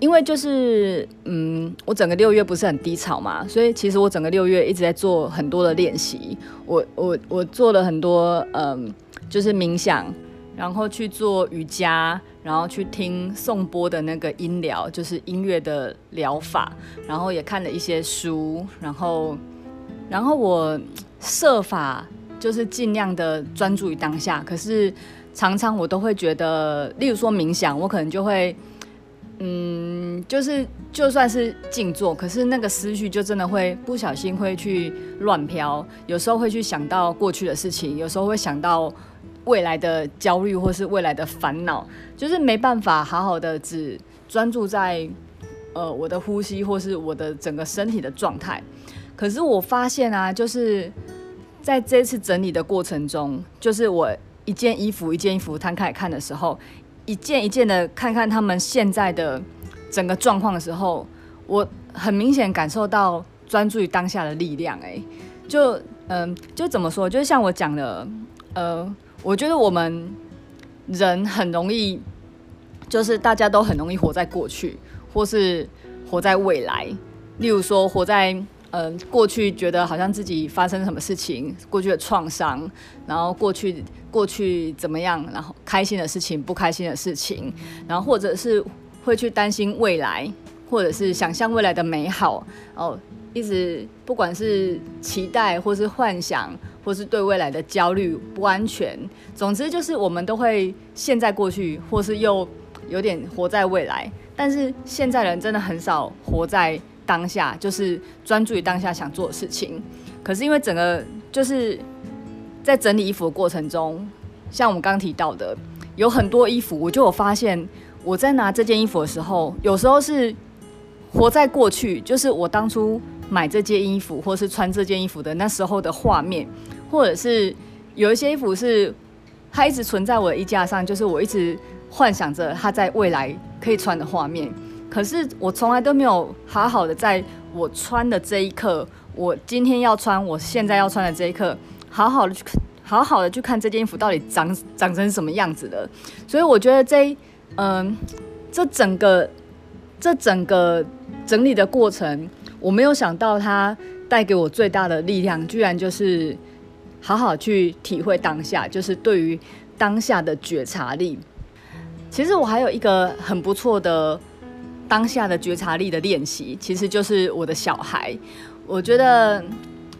因为就是，嗯，我整个六月不是很低潮嘛，所以其实我整个六月一直在做很多的练习。我我我做了很多，嗯，就是冥想。然后去做瑜伽，然后去听颂钵的那个音疗，就是音乐的疗法。然后也看了一些书，然后，然后我设法就是尽量的专注于当下。可是常常我都会觉得，例如说冥想，我可能就会，嗯，就是就算是静坐，可是那个思绪就真的会不小心会去乱飘。有时候会去想到过去的事情，有时候会想到。未来的焦虑或是未来的烦恼，就是没办法好好的只专注在呃我的呼吸或是我的整个身体的状态。可是我发现啊，就是在这次整理的过程中，就是我一件衣服一件衣服摊开看的时候，一件一件的看看他们现在的整个状况的时候，我很明显感受到专注于当下的力量。哎，就嗯、就怎么说？就是像我讲的，呃。我觉得我们人很容易，就是大家都很容易活在过去，或是活在未来。例如说，活在嗯、呃、过去，觉得好像自己发生什么事情，过去的创伤，然后过去过去怎么样，然后开心的事情，不开心的事情，然后或者是会去担心未来，或者是想象未来的美好，哦，一直不管是期待或是幻想。或是对未来的焦虑不安全，总之就是我们都会陷在过去，或是又有点活在未来。但是现在人真的很少活在当下，就是专注于当下想做的事情。可是因为整个就是在整理衣服的过程中，像我们刚刚提到的，有很多衣服，我就有发现，我在拿这件衣服的时候，有时候是活在过去，就是我当初买这件衣服，或是穿这件衣服的那时候的画面。或者是有一些衣服是它一直存在我的衣架上，就是我一直幻想着它在未来可以穿的画面。可是我从来都没有好好的在我穿的这一刻，我今天要穿，我现在要穿的这一刻，好好的去好好的去看这件衣服到底长长成什么样子的。所以我觉得这嗯，这整个这整个整理的过程，我没有想到它带给我最大的力量，居然就是。好好去体会当下，就是对于当下的觉察力。其实我还有一个很不错的当下的觉察力的练习，其实就是我的小孩。我觉得，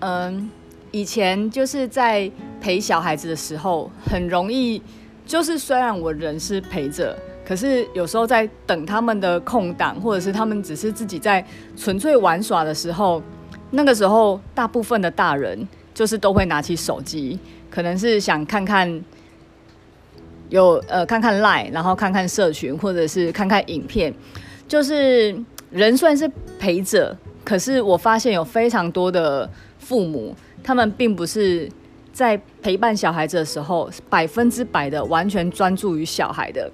嗯，以前就是在陪小孩子的时候，很容易就是虽然我人是陪着，可是有时候在等他们的空档，或者是他们只是自己在纯粹玩耍的时候，那个时候大部分的大人就是都会拿起手机，可能是想看看有呃看看 Line，然后看看社群，或者是看看影片，就是人算是陪着，可是我发现有非常多的父母。他们并不是在陪伴小孩子的时候百分之百的完全专注于小孩的。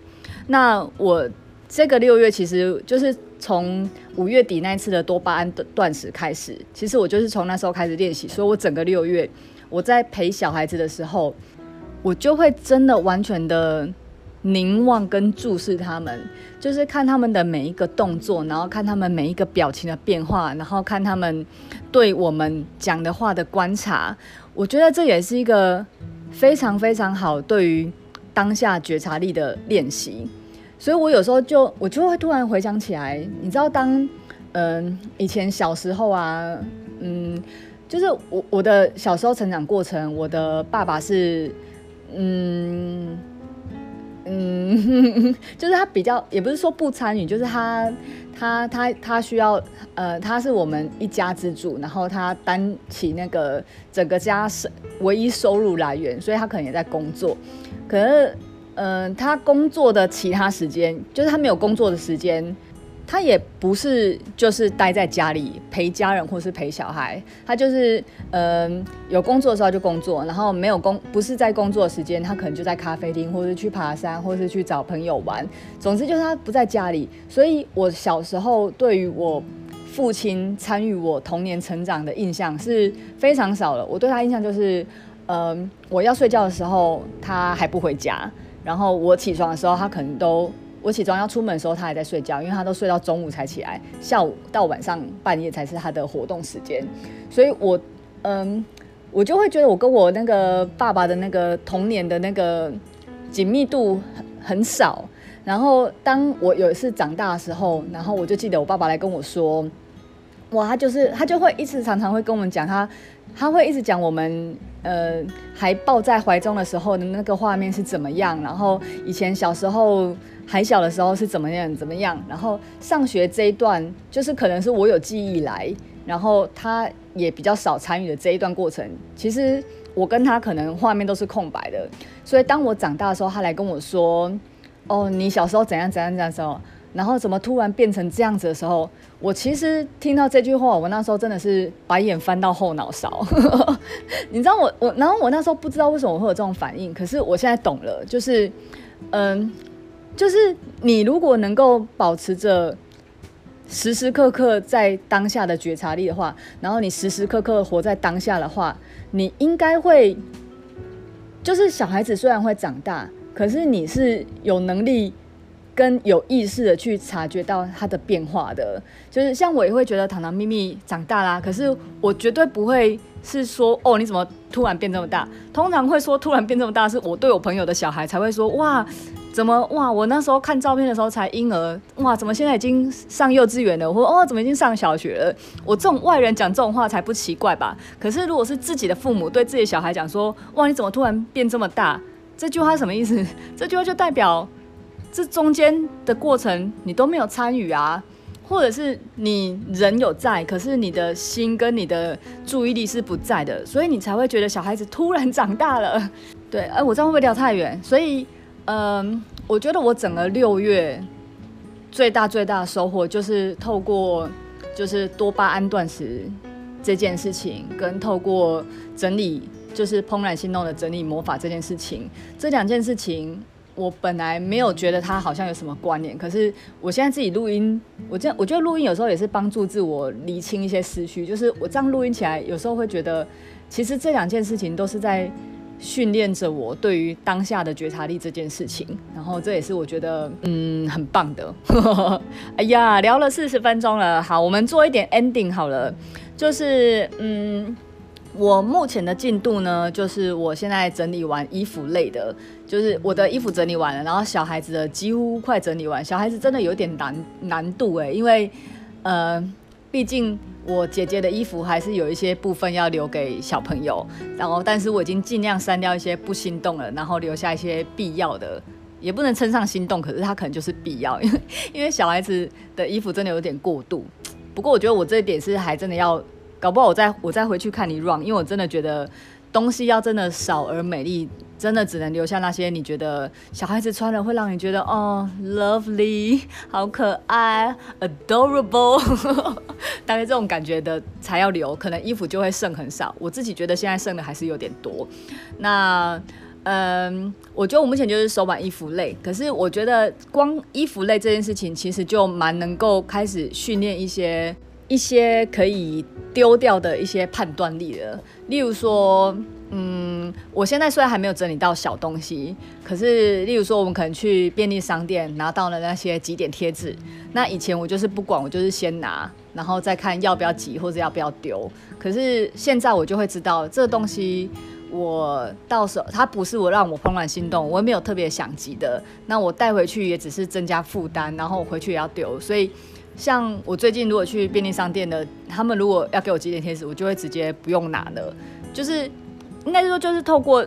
那我这个六月其实就是从五月底那一次的多巴胺断断食开始，其实我就是从那时候开始练习，所以我整个六月我在陪小孩子的时候，我就会真的完全的。凝望跟注视他们，就是看他们的每一个动作，然后看他们每一个表情的变化，然后看他们对我们讲的话的观察。我觉得这也是一个非常非常好对于当下觉察力的练习。所以我有时候就我就会突然回想起来，你知道当，嗯以前小时候啊，嗯，就是我我的小时候成长过程，我的爸爸是嗯。嗯，就是他比较，也不是说不参与，就是他，他，他，他需要，呃，他是我们一家之主，然后他担起那个整个家是唯一收入来源，所以他可能也在工作，可是，嗯、他工作的其他时间，就是他没有工作的时间。他也不是就是待在家里陪家人或是陪小孩，他就是嗯、有工作的时候就工作，然后没有工不是在工作的时间，他可能就在咖啡厅，或是去爬山，或是去找朋友玩。总之就是他不在家里。所以我小时候对于我父亲参与我童年成长的印象是非常少的。我对他印象就是，嗯、我要睡觉的时候他还不回家，然后我起床的时候他可能都。我起床要出门的时候，他还在睡觉，因为他都睡到中午才起来，下午到晚上半夜才是他的活动时间。所以我，嗯，我就会觉得我跟我那个爸爸的那个童年的那个紧密度很很少。然后，当我有一次长大的时候，然后我就记得我爸爸来跟我说，哇，他就是他就会一直常常会跟我们讲他。他会一直讲我们，呃，还抱在怀中的时候的那个画面是怎么样，然后以前小时候还小的时候是怎么样？怎么样，然后上学这一段就是可能是我有记忆来，然后他也比较少参与的这一段过程，其实我跟他可能画面都是空白的，所以当我长大的时候，他来跟我说，哦，你小时候怎样怎样怎样时候。然后怎么突然变成这样子的时候，我其实听到这句话，我那时候真的是白眼翻到后脑勺。你知道我我，然后我那时候不知道为什么我会有这种反应，可是我现在懂了，就是嗯，就是你如果能够保持着时时刻刻在当下的觉察力的话，然后你时时刻刻活在当下的话，你应该会，就是小孩子虽然会长大，可是你是有能力。跟有意识的去察觉到他的变化的，就是像我也会觉得糖糖咪咪长大啦，可是我绝对不会是说哦，你怎么突然变这么大？通常会说突然变这么大，是我对我朋友的小孩才会说哇，怎么哇？我那时候看照片的时候才婴儿，哇，怎么现在已经上幼稚园了？我说哦，怎么已经上小学了？我这种外人讲这种话才不奇怪吧？可是如果是自己的父母对自己小孩讲说哇，你怎么突然变这么大？这句话什么意思？这句话就代表。这中间的过程你都没有参与啊，或者是你人有在，可是你的心跟你的注意力是不在的，所以你才会觉得小孩子突然长大了。对，哎，我这样会不会聊太远？所以，嗯，我觉得我整个六月最大最大的收获就是透过就是多巴胺断食这件事情，跟透过整理就是怦然心动的整理魔法这件事情，这两件事情。我本来没有觉得它好像有什么关联，可是我现在自己录音，我这样我觉得录音有时候也是帮助自我厘清一些思绪。就是我这样录音起来，有时候会觉得，其实这两件事情都是在训练着我对于当下的觉察力这件事情。然后这也是我觉得嗯很棒的。哎呀，聊了四十分钟了，好，我们做一点 ending 好了，就是嗯。我目前的进度呢，就是我现在整理完衣服类的，就是我的衣服整理完了，然后小孩子的几乎快整理完。小孩子真的有点难难度诶，因为呃，毕竟我姐姐的衣服还是有一些部分要留给小朋友，然后但是我已经尽量删掉一些不心动了，然后留下一些必要的，也不能称上心动，可是它可能就是必要，因为因为小孩子的衣服真的有点过度。不过我觉得我这一点是还真的要，搞不好我再我再回去看你 run，因为我真的觉得东西要真的少而美丽，真的只能留下那些你觉得小孩子穿了会让你觉得哦 lovely 好可爱 adorable，大概这种感觉的才要留，可能衣服就会剩很少。我自己觉得现在剩的还是有点多。那嗯，我觉得我目前就是手把衣服类，可是我觉得光衣服类这件事情，其实就蛮能够开始训练一些一些可以丢掉的一些判断力了。例如说，嗯，我现在虽然还没有整理到小东西，可是例如说，我们可能去便利商店拿到了那些集点贴纸，那以前我就是不管，我就是先拿，然后再看要不要集或者要不要丢。可是现在我就会知道这东西。我到时候它不是我让我怦然心动，我也没有特别想集的。那我带回去也只是增加负担，然后我回去也要丢。所以，像我最近如果去便利商店的，他们如果要给我集点贴纸，我就会直接不用拿了。就是应该说，就是透过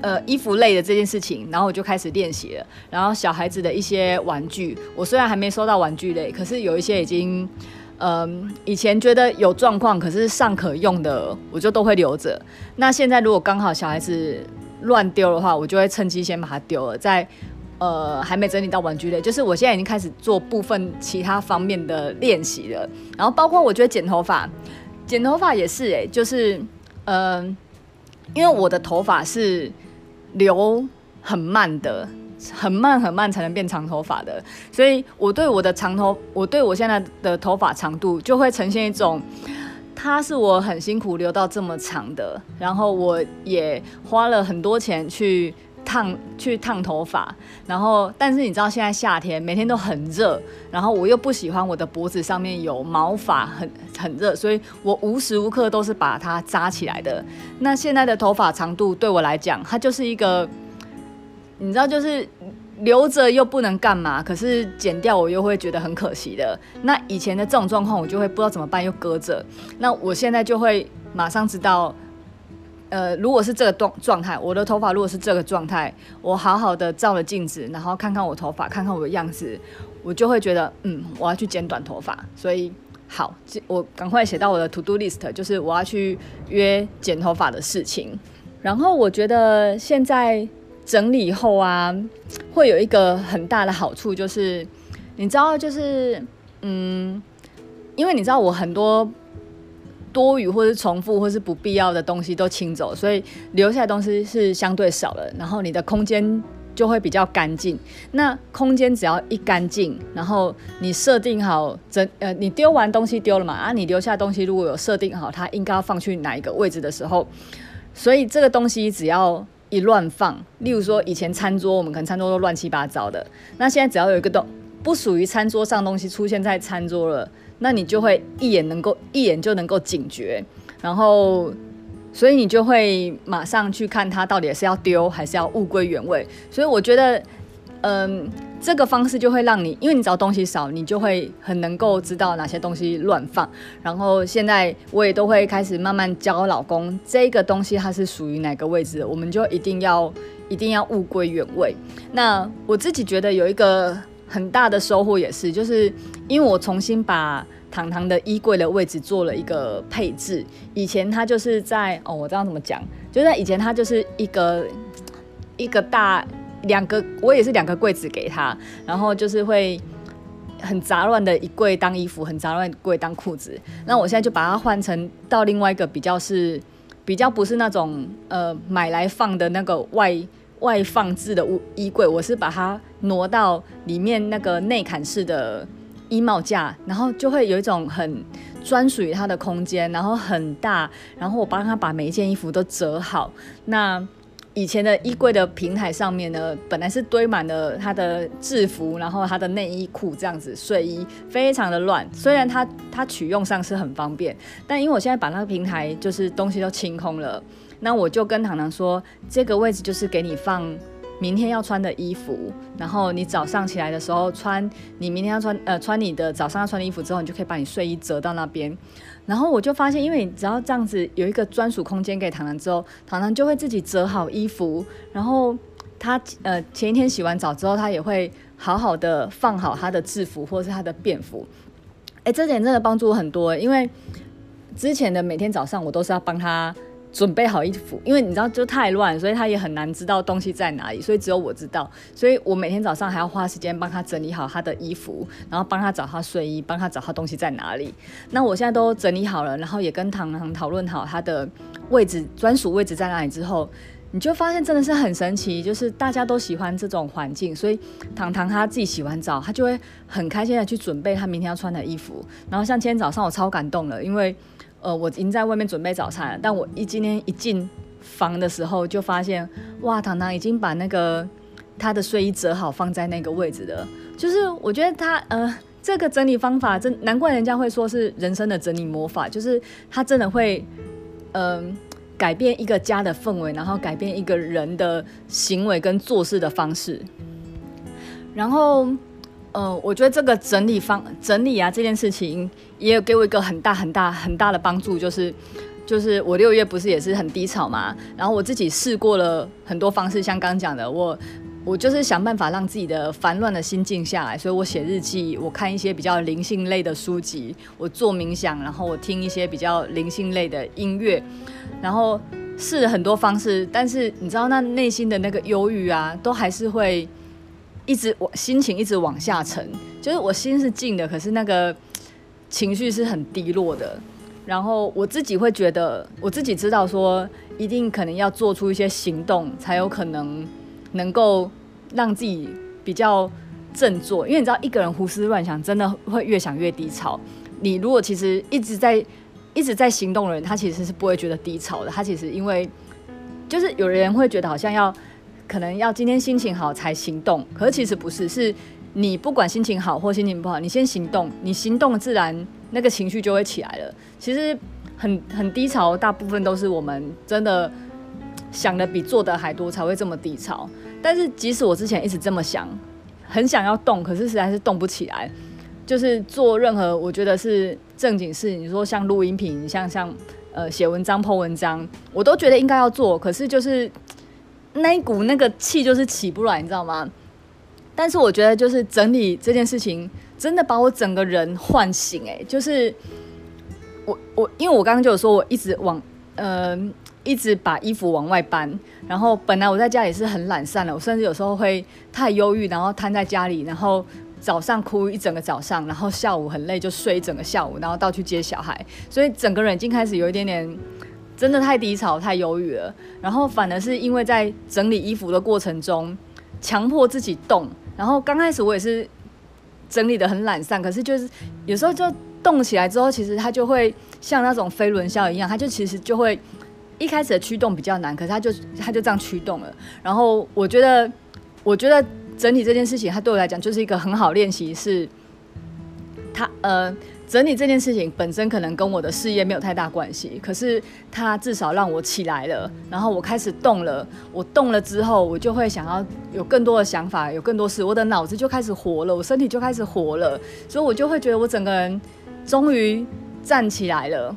呃衣服类的这件事情，然后我就开始练习了。然后小孩子的一些玩具，我虽然还没收到玩具类，可是有一些已经。嗯，以前觉得有状况，可是尚可用的，我就都会留着。那现在如果刚好小孩子乱丢的话，我就会趁机先把它丢了，再呃还没整理到玩具类，就是我现在已经开始做部分其他方面的练习了。然后包括我觉得剪头发，剪头发也是哎、就是嗯，因为我的头发是留很慢的。很慢很慢才能变长头发的，所以我对我的长头，我对我现在的头发长度就会呈现一种，它是我很辛苦留到这么长的，然后我也花了很多钱去烫去烫头发，然后但是你知道现在夏天每天都很热，然后我又不喜欢我的脖子上面有毛发很很热，所以我无时无刻都是把它扎起来的。那现在的头发长度对我来讲，它就是一个。你知道，就是留着又不能干嘛，可是剪掉我又会觉得很可惜的。那以前的这种状况，我就会不知道怎么办，又搁着。那我现在就会马上知道，呃，如果是这个状状态，我的头发如果是这个状态，我好好的照了镜子，然后看看我头发，看看我的样子，我就会觉得，嗯，我要去剪短头发。所以，好，我赶快写到我的 to do list，就是我要去约剪头发的事情。然后我觉得现在。整理后啊，会有一个很大的好处，就是你知道，就是嗯，因为你知道我很多多余或是重复或是不必要的东西都清走，所以留下来的东西是相对少了，然后你的空间就会比较干净。那空间只要一干净，然后你设定好整呃，你丢完东西丢了嘛，啊，你留下的东西如果有设定好它应该要放去哪一个位置的时候，所以这个东西只要。一乱放，例如说以前餐桌，我们可能餐桌都乱七八糟的。那现在只要有一个东不属于餐桌上东西出现在餐桌了，那你就会一眼能够一眼就能够警觉，然后所以你就会马上去看它到底是要丢还是要物归原位。所以我觉得，嗯。这个方式就会让你，因为你找东西少，你就会很能够知道哪些东西乱放。然后现在我也都会开始慢慢教老公，这个东西它是属于哪个位置，我们就一定要一定要物归原位。那我自己觉得有一个很大的收获也是，就是因为我重新把糖糖的衣柜的位置做了一个配置。以前它就是在哦，我这样怎么讲？就在以前它就是一个一个大。两个，我也是两个柜子给他，然后就是会很杂乱的一柜当衣服，很杂乱的柜当裤子。那我现在就把它换成到另外一个比较是比较不是那种呃买来放的那个外外放置的衣柜，我是把它挪到里面那个内砍式的衣帽架，然后就会有一种很专属于它的空间，然后很大，然后我帮他把每一件衣服都折好，那。以前的衣柜的平台上面呢，本来是堆满了他的制服，然后他的内衣裤这样子，睡衣非常的乱。虽然它它取用上是很方便，但因为我现在把那个平台就是东西都清空了，那我就跟糖糖说，这个位置就是给你放明天要穿的衣服，然后你早上起来的时候穿你明天要穿呃穿你的早上要穿的衣服之后，你就可以把你睡衣折到那边。然后我就发现，因为你只要这样子有一个专属空间给糖糖之后，糖糖就会自己折好衣服，然后他呃前一天洗完澡之后，他也会好好的放好他的制服或是他的便服。哎，这点真的帮助我很多，因为之前的每天早上我都是要帮他。准备好衣服，因为你知道就太乱，所以他也很难知道东西在哪里，所以只有我知道，所以我每天早上还要花时间帮他整理好他的衣服，然后帮他找他睡衣，帮他找他东西在哪里。那我现在都整理好了，然后也跟糖糖讨论好他的位置，专属位置在哪里之后，你就发现真的是很神奇，就是大家都喜欢这种环境，所以糖糖他自己洗完澡，他就会很开心的去准备他明天要穿的衣服。然后像今天早上我超感动了，因为。呃，我已经在外面准备早餐了，但我一今天一进房的时候，就发现哇，糖糖已经把那个他的睡衣折好放在那个位置了。就是我觉得他呃，这个整理方法真难怪人家会说是人生的整理魔法，就是他真的会嗯、改变一个家的氛围，然后改变一个人的行为跟做事的方式，然后。嗯、我觉得这个整理方整理啊这件事情，也有给我一个很大很大很大的帮助，就是就是我六月不是也是很低潮嘛，然后我自己试过了很多方式，像刚讲的，我我就是想办法让自己的烦乱的心静下来，所以我写日记，我看一些比较灵性类的书籍，我做冥想，然后我听一些比较灵性类的音乐，然后试了很多方式，但是你知道那内心的那个忧郁啊，都还是会。一直我心情一直往下沉，就是我心是静的，可是那个情绪是很低落的。然后我自己会觉得，我自己知道说，一定可能要做出一些行动，才有可能能够让自己比较振作。因为你知道，一个人胡思乱想，真的会越想越低潮。你如果其实一直在一直在行动的人，他其实是不会觉得低潮的。他其实因为就是有人会觉得好像要。可能要今天心情好才行动，可是其实不是，是你不管心情好或心情不好，你先行动，你行动自然那个情绪就会起来了。其实很很低潮，大部分都是我们真的想的比做的还多才会这么低潮。但是即使我之前一直这么想，很想要动，可是实在是动不起来。就是做任何我觉得是正经事，你说像录音频，像像呃写文章、剖文章，我都觉得应该要做，可是就是。那一股那个气就是起不来，你知道吗？但是我觉得就是整理这件事情，真的把我整个人唤醒。哎，就是我我因为我刚刚就有说，我一直往呃一直把衣服往外搬，然后本来我在家里是很懒散的，我甚至有时候会太忧郁，然后瘫在家里，然后早上哭一整个早上，然后下午很累就睡一整个下午，然后到去接小孩，所以整个人已经开始有一点点。真的太低潮、太忧郁了，然后反而是因为在整理衣服的过程中，强迫自己动。然后刚开始我也是整理得很懒散，可是就是有时候就动起来之后，其实它就会像那种飞轮效应一样，它就其实就会一开始的驱动比较难，可是它就它就这样驱动了。然后我觉得，我觉得整理这件事情，它对我来讲就是一个很好练习，是它呃。整理这件事情本身可能跟我的事业没有太大关系，可是它至少让我起来了，然后我开始动了。我动了之后，我就会想要有更多的想法，有更多事，我的脑子就开始活了，我身体就开始活了，所以我就会觉得我整个人终于站起来了。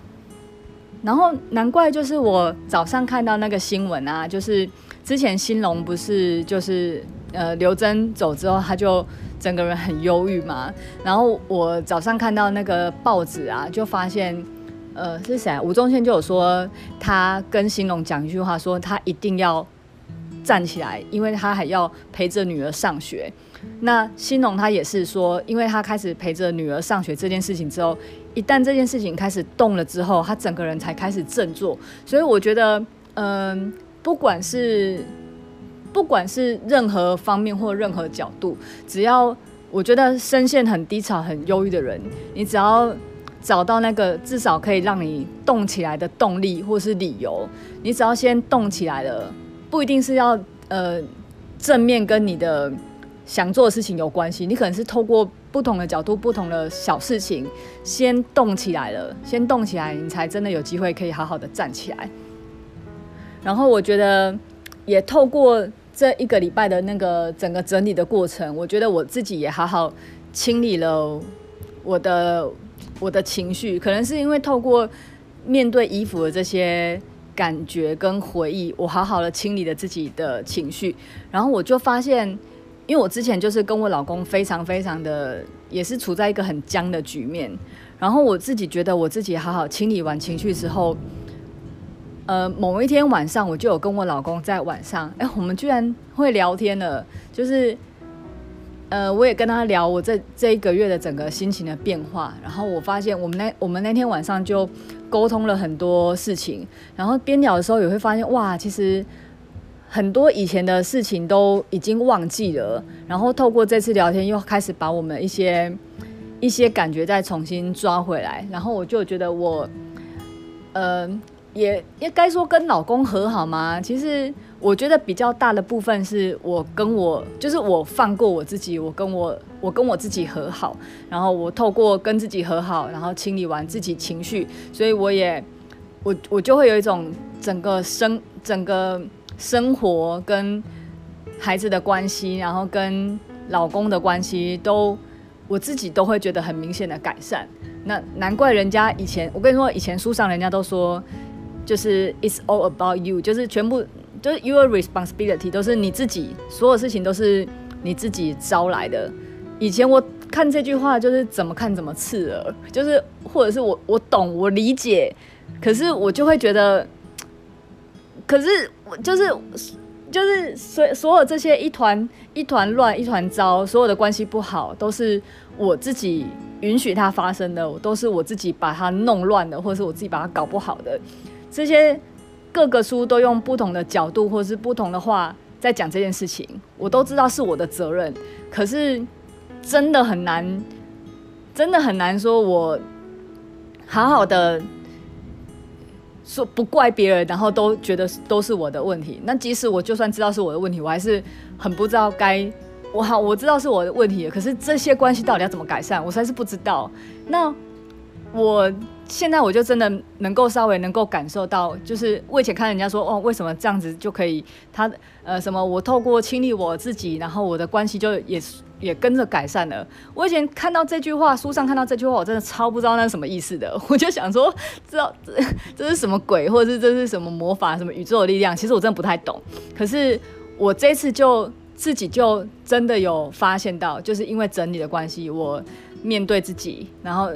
然后难怪就是我早上看到那个新闻啊，就是之前兴隆不是就是呃刘真走之后，他就。整个人很忧郁嘛，然后我早上看到那个报纸啊，就发现，呃，是谁？吴宗宪就有说，他跟兴隆讲一句话，说他一定要站起来，因为他还要陪着女儿上学。那兴隆他也是说，因为他开始陪着女儿上学这件事情之后，一旦这件事情开始动了之后，他整个人才开始振作。所以我觉得，嗯、不管是。不管是任何方面或任何角度，只要我觉得深陷很低潮、很忧郁的人，你只要找到那个至少可以让你动起来的动力或是理由，你只要先动起来了，不一定是要呃正面跟你的想做的事情有关系，你可能是透过不同的角度、不同的小事情先动起来了，先动起来，你才真的有机会可以好好的站起来。然后我觉得也透过。这一个礼拜的那个整个整理的过程，我觉得我自己也好好清理了我的我的情绪，可能是因为透过面对衣服的这些感觉跟回忆，我好好的清理了自己的情绪，然后我就发现，因为我之前就是跟我老公非常非常的，也是处在一个很僵的局面，然后我自己觉得我自己好好清理完情绪之后。呃，某一天晚上，我就有跟我老公在晚上，哎、我们居然会聊天了。就是，呃，我也跟他聊我这这一个月的整个心情的变化。然后我发现，我们那我们那天晚上就沟通了很多事情。然后边聊的时候，也会发现，哇，其实很多以前的事情都已经忘记了。然后透过这次聊天，又开始把我们一些一些感觉再重新抓回来。然后我就觉得我，呃。也也该说跟老公和好吗？其实我觉得比较大的部分是我跟我，就是我放过我自己，我跟我我跟我自己和好，然后我透过跟自己和好，然后清理完自己情绪，所以我也我我就会有一种整个生整个生活跟孩子的关系，然后跟老公的关系都我自己都会觉得很明显的改善。那难怪人家以前我跟你说，以前书上人家都说。就是 it's all about you，就是全部就是 your responsibility，都是你自己，所有事情都是你自己招来的。以前我看这句话就是怎么看怎么刺耳，就是或者是我我懂我理解，可是我就会觉得，可是我就是就是所所有这些一团一团乱一团糟，所有的关系不好都是我自己允许它发生的，都是我自己把它弄乱的，或者是我自己把它搞不好的。这些各个书都用不同的角度或是不同的话在讲这件事情，我都知道是我的责任，可是真的很难，真的很难说我好好的说不怪别人，然后都觉得都是我的问题。那即使我就算知道是我的问题，我还是很不知道该我好，我知道是我的问题，可是这些关系到底要怎么改善，我实在是不知道。那我。现在我就真的能够稍微能够感受到，就是我以前看人家说哦，为什么这样子就可以？他呃什么？我透过清理我自己，然后我的关系就也也跟着改善了。我以前看到这句话，书上看到这句话，我真的超不知道那是什么意思的。我就想说，知道这这是什么鬼，或者是这是什么魔法，什么宇宙的力量？其实我真的不太懂。可是我这次就自己就真的有发现到，就是因为整理的关系，我面对自己，然后。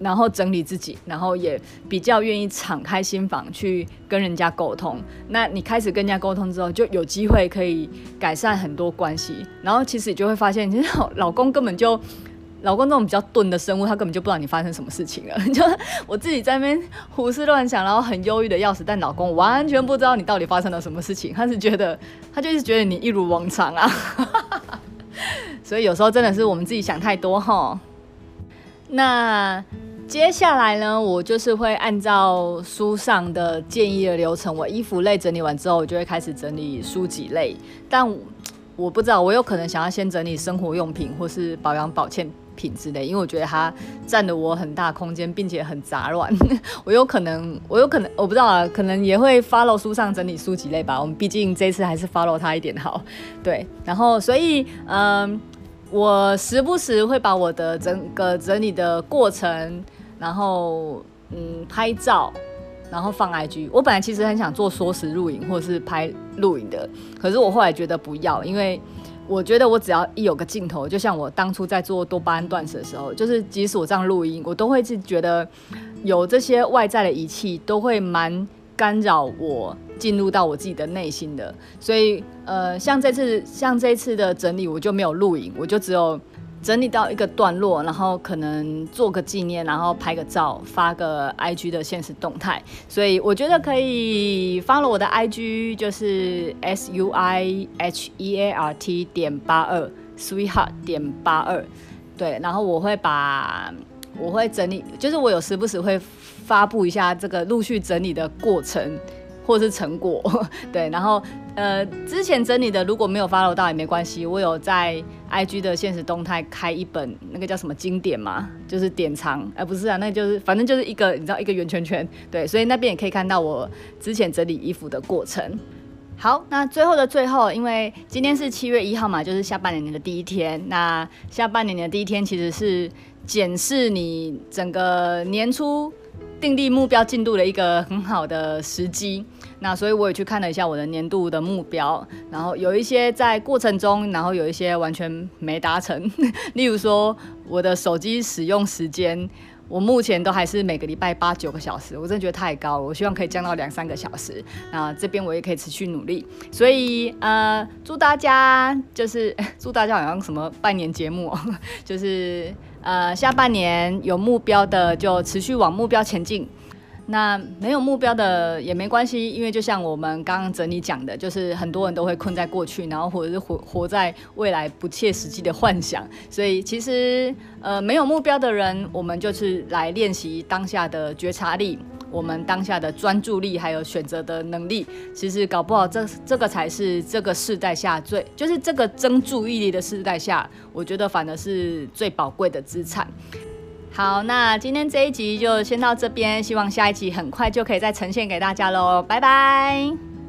然后整理自己，然后也比较愿意敞开心房去跟人家沟通。那你开始跟人家沟通之后，就有机会可以改善很多关系。然后其实你就会发现，其实老公根本就，老公这种比较钝的生物，他根本就不知道你发生什么事情了。就我自己在那边胡思乱想，然后很忧郁的要死，但老公完全不知道你到底发生了什么事情。他是觉得，他就是觉得你一如往常啊。所以有时候真的是我们自己想太多哈。那。接下来呢，我就是会按照书上的建议的流程，我衣服类整理完之后，我就会开始整理书籍类。但 我，不知道，我有可能想要先整理生活用品或是保养保健品之类，因为我觉得它占了我很大空间，并且很杂乱。我有可能，我有可能，我不知道啊，可能也会 follow 书上整理书籍类吧。我们毕竟这次还是 follow 它一点好。对，然后所以，嗯，我时不时会把我的整个整理的过程。然后，嗯，拍照，然后放 IG。我本来其实很想做缩时录影或者是拍录影的，可是我后来觉得不要，因为我觉得我只要一有个镜头，就像我当初在做多巴胺断食的时候，就是即使我这样录音，我都会是觉得有这些外在的仪器都会蛮干扰我进入到我自己的内心的。所以，呃，像这次像这次的整理，我就没有录影，我就只有。整理到一个段落，然后可能做个纪念，然后拍个照，发个 IG 的限时动态。所以我觉得可以 follow 我的 IG，就是 S U I H E A R T 点八二 Sweetheart 点八二。对，然后我会把我会整理，就是我有时不时会发布一下这个陆续整理的过程。或是成果，对，然后呃，之前整理的如果没有 follow 到也没关系，我有在 IG 的现实动态开一本那个叫什么经典嘛，就是典藏，哎、不是啊，那就是反正就是一个你知道一个圆圈圈，对，所以那边也可以看到我之前整理衣服的过程。好，那最后的最后，因为今天是七月一号嘛，就是下半年的第一天。那下半年的第一天其实是检视你整个年初订立目标进度的一个很好的时机。那所以我也去看了一下我的年度的目标，然后有一些在过程中，然后有一些完全没达成。例如说，我的手机使用时间。我目前都还是每个礼拜八九个小时，我真的觉得太高了。我希望可以降到两三个小时。那这边我也可以持续努力。所以呃，祝大家就是 祝大家好像什么拜年节目，就是呃下半年有目标的就持续往目标前进。那没有目标的也没关系，因为就像我们刚刚整理讲的，就是很多人都会困在过去，然后或者是活活在未来不切实际的幻想。所以其实呃没有目标的人，我们就是来练习当下的觉察力，我们当下的专注力，还有选择的能力。其实搞不好这这个才是这个世代下最，就是这个争注意力的世代下，我觉得反而是最宝贵的资产。好，那今天这一集就先到这边，希望下一集很快就可以再呈现给大家喽，拜拜。